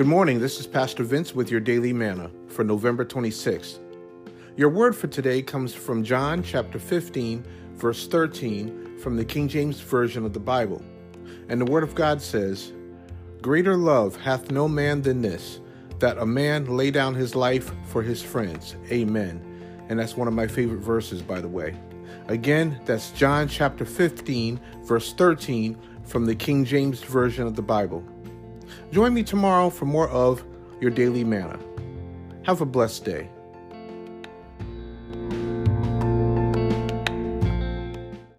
Good morning. This is Pastor Vince with your daily manna for November 26th. Your word for today comes from John chapter 15, verse 13 from the King James Version of the Bible. And the word of God says, Greater love hath no man than this, that a man lay down his life for his friends. Amen. And that's one of my favorite verses, by the way. Again, that's John chapter 15, verse 13 from the King James Version of the Bible. Join me tomorrow for more of your daily manna. Have a blessed day.